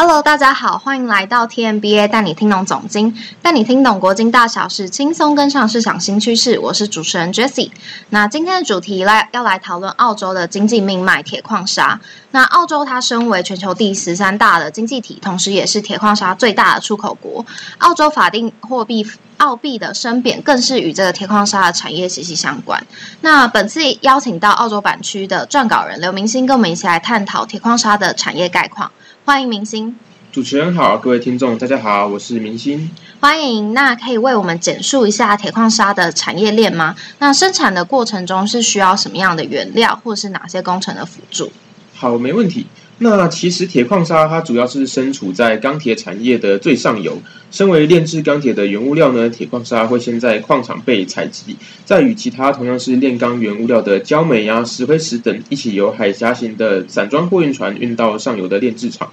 Hello，大家好，欢迎来到 TMBA 带你听懂总经，带你听懂国经大小事，轻松跟上市场新趋势。我是主持人 Jessie。那今天的主题来要来讨论澳洲的经济命脉——铁矿砂。那澳洲它身为全球第十三大的经济体，同时也是铁矿砂最大的出口国。澳洲法定货币澳币的升贬，更是与这个铁矿砂的产业息息相关。那本次邀请到澳洲版区的撰稿人刘明星，跟我们一起来探讨铁矿砂的产业概况。欢迎明星，主持人好，各位听众大家好，我是明星。欢迎。那可以为我们简述一下铁矿砂的产业链吗？那生产的过程中是需要什么样的原料，或是哪些工程的辅助？好，没问题。那其实铁矿砂它主要是身处在钢铁产业的最上游。身为炼制钢铁的原物料呢，铁矿砂会先在矿场被采集，再与其他同样是炼钢原物料的焦煤啊、石灰石等一起由海峡型的散装货运船运到上游的炼制厂。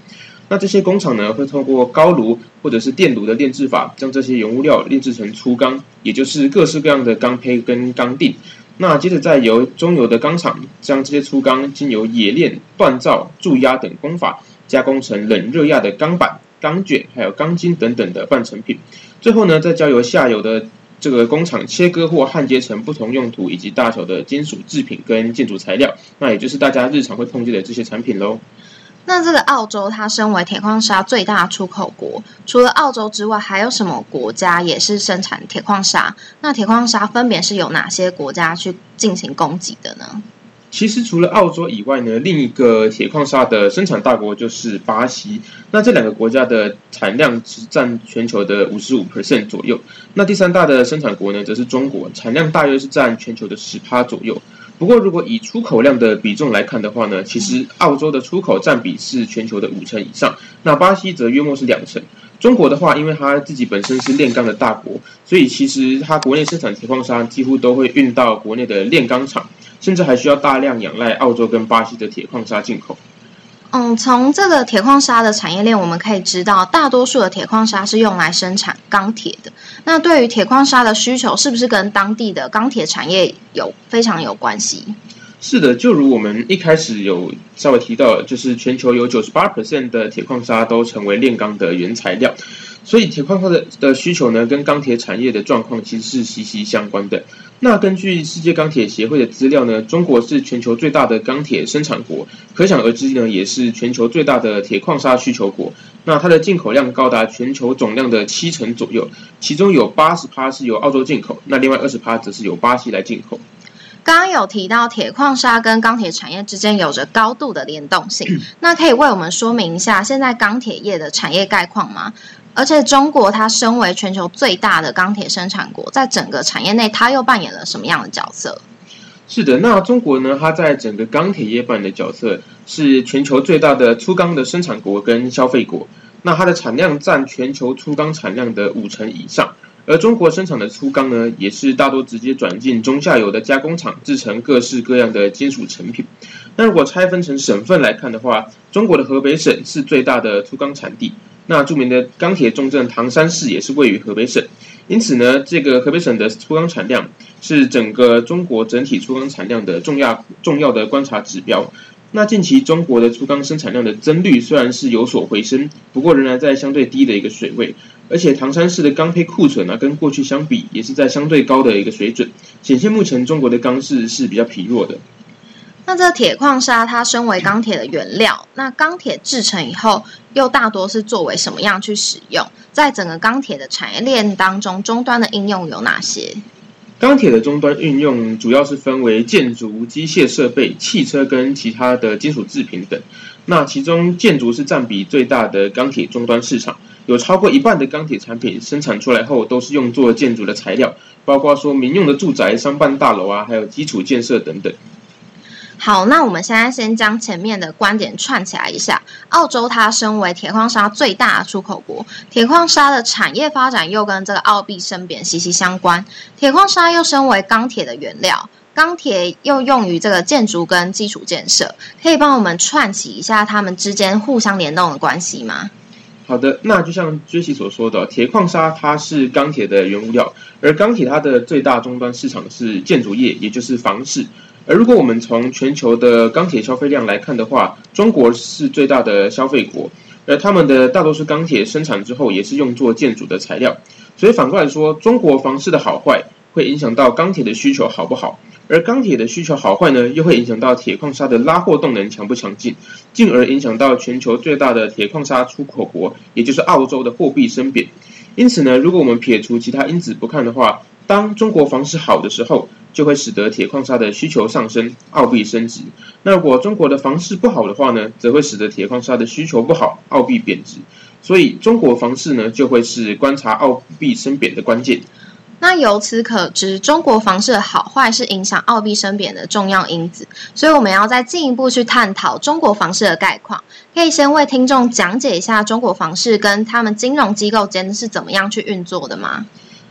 那这些工厂呢，会透过高炉或者是电炉的炼制法，将这些原物料炼制成粗钢，也就是各式各样的钢坯跟钢锭。那接着再由中游的钢厂将这些粗钢经由冶炼、锻造、注压等工法，加工成冷热轧的钢板。钢卷还有钢筋等等的半成品，最后呢，再交由下游的这个工厂切割或焊接成不同用途以及大小的金属制品跟建筑材料，那也就是大家日常会碰见的这些产品喽。那这个澳洲它身为铁矿砂最大出口国，除了澳洲之外，还有什么国家也是生产铁矿砂？那铁矿砂分别是由哪些国家去进行供给的呢？其实除了澳洲以外呢，另一个铁矿砂的生产大国就是巴西。那这两个国家的产量只占全球的五十五 percent 左右。那第三大的生产国呢，则是中国，产量大约是占全球的十趴左右。不过，如果以出口量的比重来看的话呢，其实澳洲的出口占比是全球的五成以上，那巴西则约莫是两成。中国的话，因为它自己本身是炼钢的大国，所以其实它国内生产铁矿砂几乎都会运到国内的炼钢厂。甚至还需要大量仰赖澳洲跟巴西的铁矿砂进口。嗯，从这个铁矿砂的产业链，我们可以知道，大多数的铁矿砂是用来生产钢铁的。那对于铁矿砂的需求，是不是跟当地的钢铁产业有非常有关系？是的，就如我们一开始有稍微提到，就是全球有九十八 percent 的铁矿砂都成为炼钢的原材料。所以铁矿砂的的需求呢，跟钢铁产业的状况其实是息息相关的。那根据世界钢铁协会的资料呢，中国是全球最大的钢铁生产国，可想而知呢，也是全球最大的铁矿砂需求国。那它的进口量高达全球总量的七成左右，其中有八十趴是由澳洲进口，那另外二十趴则是由巴西来进口。刚刚有提到铁矿砂跟钢铁产业之间有着高度的联动性，那可以为我们说明一下现在钢铁业的产业概况吗？而且中国它身为全球最大的钢铁生产国，在整个产业内，它又扮演了什么样的角色？是的，那中国呢？它在整个钢铁业扮演的角色是全球最大的粗钢的生产国跟消费国。那它的产量占全球粗钢产量的五成以上，而中国生产的粗钢呢，也是大多直接转进中下游的加工厂，制成各式各样的金属成品。那如果拆分成省份来看的话，中国的河北省是最大的粗钢产地。那著名的钢铁重镇唐山市也是位于河北省，因此呢，这个河北省的粗钢产量是整个中国整体粗钢产量的重要重要的观察指标。那近期中国的粗钢生产量的增率虽然是有所回升，不过仍然在相对低的一个水位，而且唐山市的钢坯库存呢，跟过去相比也是在相对高的一个水准，显现目前中国的钢市是比较疲弱的。那这铁矿砂它身为钢铁的原料，那钢铁制成以后又大多是作为什么样去使用？在整个钢铁的产业链当中，终端的应用有哪些？钢铁的终端运用主要是分为建筑、机械设备、汽车跟其他的金属制品等。那其中建筑是占比最大的钢铁终端市场，有超过一半的钢铁产品生产出来后都是用作建筑的材料，包括说民用的住宅、商办大楼啊，还有基础建设等等。好，那我们现在先将前面的观点串起来一下。澳洲它身为铁矿砂最大出口国，铁矿砂的产业发展又跟这个澳币升贬息息相关。铁矿砂又身为钢铁的原料，钢铁又用于这个建筑跟基础建设，可以帮我们串起一下它们之间互相联动的关系吗？好的，那就像追奇所说的，铁矿砂它是钢铁的原物料，而钢铁它的最大终端市场是建筑业，也就是房市。而如果我们从全球的钢铁消费量来看的话，中国是最大的消费国。而他们的大多数钢铁生产之后也是用作建筑的材料。所以反过来说，中国房市的好坏会影响到钢铁的需求好不好，而钢铁的需求好坏呢，又会影响到铁矿砂的拉货动能强不强劲，进而影响到全球最大的铁矿砂出口国，也就是澳洲的货币升贬。因此呢，如果我们撇除其他因子不看的话，当中国房市好的时候，就会使得铁矿砂的需求上升，澳币升值。那如果中国的房市不好的话呢，则会使得铁矿砂的需求不好，澳币贬值。所以中国房市呢，就会是观察澳币升贬的关键。那由此可知，中国房市的好坏是影响澳币升贬的重要因子。所以我们要再进一步去探讨中国房市的概况。可以先为听众讲解一下中国房市跟他们金融机构间是怎么样去运作的吗？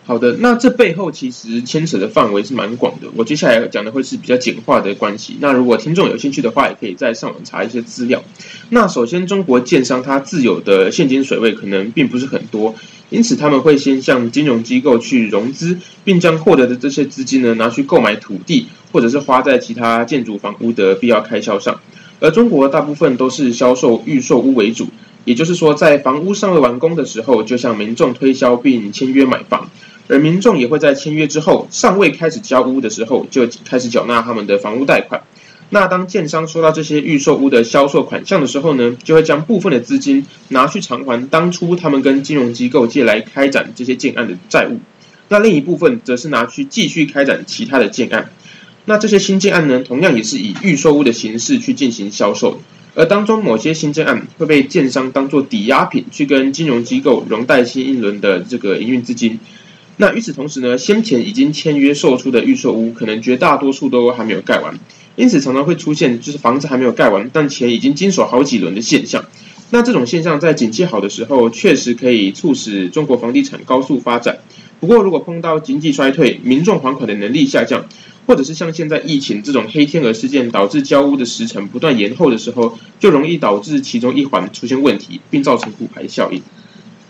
好的，那这背后其实牵扯的范围是蛮广的。我接下来讲的会是比较简化的关系。那如果听众有兴趣的话，也可以再上网查一些资料。那首先，中国建商它自有的现金水位可能并不是很多，因此他们会先向金融机构去融资，并将获得的这些资金呢拿去购买土地，或者是花在其他建筑房屋的必要开销上。而中国大部分都是销售预售屋为主，也就是说，在房屋尚未完工的时候，就向民众推销并签约买房，而民众也会在签约之后，尚未开始交屋的时候，就开始缴纳他们的房屋贷款。那当建商收到这些预售屋的销售款项的时候呢，就会将部分的资金拿去偿还当初他们跟金融机构借来开展这些建案的债务，那另一部分则是拿去继续开展其他的建案。那这些新建案呢，同样也是以预售屋的形式去进行销售，而当中某些新建案会被建商当做抵押品去跟金融机构融贷新一轮的这个营运资金。那与此同时呢，先前已经签约售出的预售屋，可能绝大多数都还没有盖完，因此常常会出现就是房子还没有盖完，但钱已经经手好几轮的现象。那这种现象在景气好的时候，确实可以促使中国房地产高速发展。不过，如果碰到经济衰退，民众还款的能力下降，或者是像现在疫情这种黑天鹅事件导致交屋的时程不断延后的时候，就容易导致其中一环出现问题，并造成骨牌效应。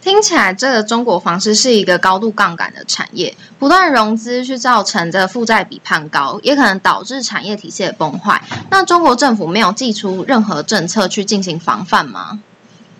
听起来，这个中国房市是一个高度杠杆的产业，不断融资去造成这负债比攀高，也可能导致产业体系的崩坏。那中国政府没有寄出任何政策去进行防范吗？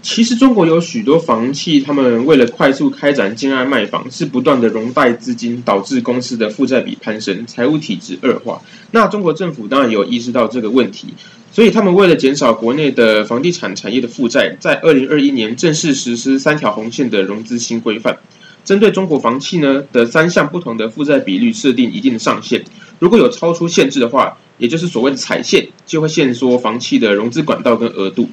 其实中国有许多房企，他们为了快速开展境外卖房，是不断的融贷资金，导致公司的负债比攀升，财务体制恶化。那中国政府当然有意识到这个问题，所以他们为了减少国内的房地产产业的负债，在二零二一年正式实施三条红线的融资新规范，针对中国房企呢的三项不同的负债比率设定一定的上限，如果有超出限制的话，也就是所谓的踩线，就会限缩房企的融资管道跟额度。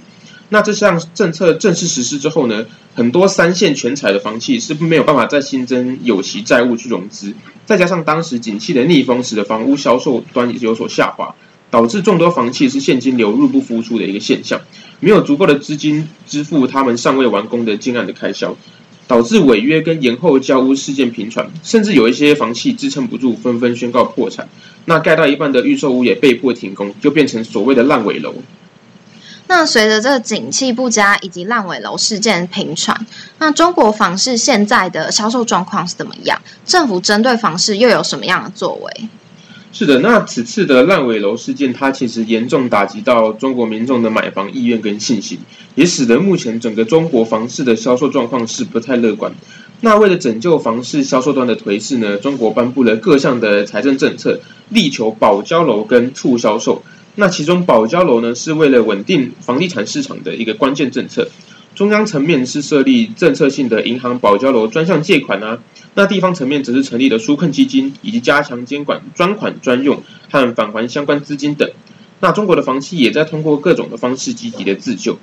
那这项政策正式实施之后呢，很多三线全彩的房企是没有办法再新增有息债务去融资，再加上当时景气的逆风，使得房屋销售端有所下滑，导致众多房企是现金流入不敷出的一个现象，没有足够的资金支付他们尚未完工的建案的开销，导致违约跟延后交屋事件频传，甚至有一些房企支撑不住，纷纷宣告破产。那盖到一半的预售屋也被迫停工，就变成所谓的烂尾楼。那随着这个景气不佳以及烂尾楼事件频传，那中国房市现在的销售状况是怎么样？政府针对房市又有什么样的作为？是的，那此次的烂尾楼事件，它其实严重打击到中国民众的买房意愿跟信心，也使得目前整个中国房市的销售状况是不太乐观。那为了拯救房市销售端的颓势呢，中国颁布了各项的财政政策，力求保交楼跟促销售。那其中保交楼呢，是为了稳定房地产市场的一个关键政策。中央层面是设立政策性的银行保交楼专项借款啊，那地方层面则是成立了纾困基金，以及加强监管专款专用和返还相关资金等。那中国的房企也在通过各种的方式积极的自救。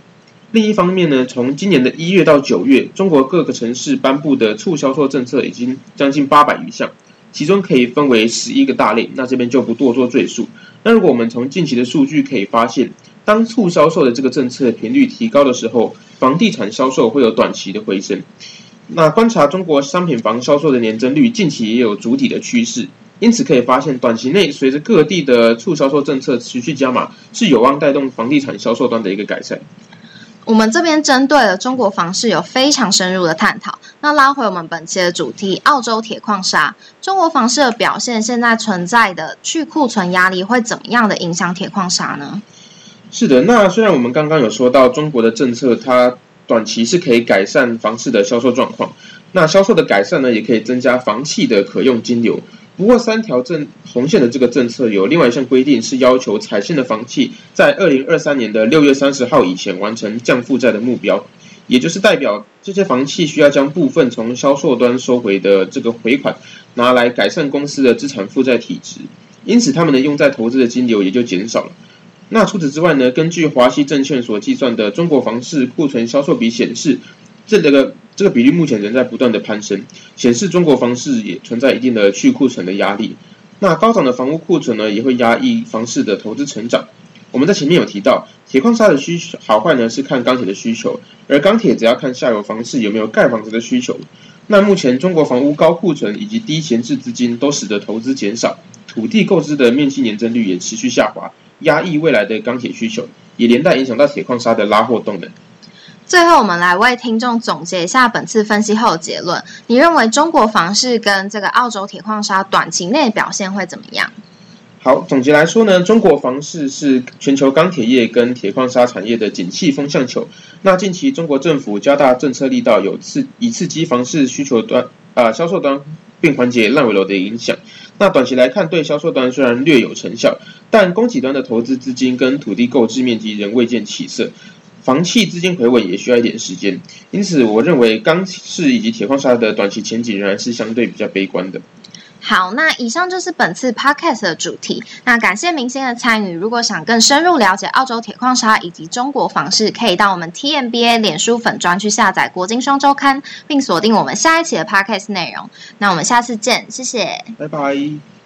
另一方面呢，从今年的一月到九月，中国各个城市颁布的促销售政策已经将近八百余项。其中可以分为十一个大类，那这边就不多做赘述。那如果我们从近期的数据可以发现，当促销售的这个政策频率提高的时候，房地产销售会有短期的回升。那观察中国商品房销售的年增率，近期也有主体的趋势，因此可以发现，短期内随着各地的促销售政策持续加码，是有望带动房地产销售端的一个改善。我们这边针对了中国房市有非常深入的探讨。那拉回我们本期的主题，澳洲铁矿砂，中国房市的表现，现在存在的去库存压力会怎么样的影响铁矿砂呢？是的，那虽然我们刚刚有说到中国的政策，它短期是可以改善房市的销售状况。那销售的改善呢，也可以增加房企的可用金流。不过，三条政红线的这个政策有另外一项规定，是要求采信的房企在二零二三年的六月三十号以前完成降负债的目标，也就是代表这些房企需要将部分从销售端收回的这个回款拿来改善公司的资产负债体质，因此他们能用在投资的金流也就减少了。那除此之外呢？根据华西证券所计算的中国房市库存销售比显示，这个这个比例目前仍在不断的攀升，显示中国房市也存在一定的去库存的压力。那高涨的房屋库存呢，也会压抑房市的投资成长。我们在前面有提到，铁矿砂的需求好坏呢是看钢铁的需求，而钢铁只要看下游房市有没有盖房子的需求。那目前中国房屋高库存以及低闲置资金都使得投资减少，土地购置的面积年增率也持续下滑。压抑未来的钢铁需求，也连带影响到铁矿砂的拉货动能。最后，我们来为听众总结一下本次分析后的结论。你认为中国房市跟这个澳洲铁矿砂短期内表现会怎么样？好，总结来说呢，中国房市是全球钢铁业跟铁矿砂产业的景气风向球。那近期中国政府加大政策力道，有刺以刺激房市需求端啊销售端，并缓解烂尾楼的影响。那短期来看，对销售端虽然略有成效，但供给端的投资资金跟土地购置面积仍未见起色，房企资金回稳也需要一点时间。因此，我认为钢市以及铁矿砂的短期前景仍然是相对比较悲观的。好，那以上就是本次 podcast 的主题。那感谢明星的参与。如果想更深入了解澳洲铁矿砂以及中国房市，可以到我们 TMBA 脸书粉专去下载《国金双周刊》，并锁定我们下一期的 podcast 内容。那我们下次见，谢谢，拜拜。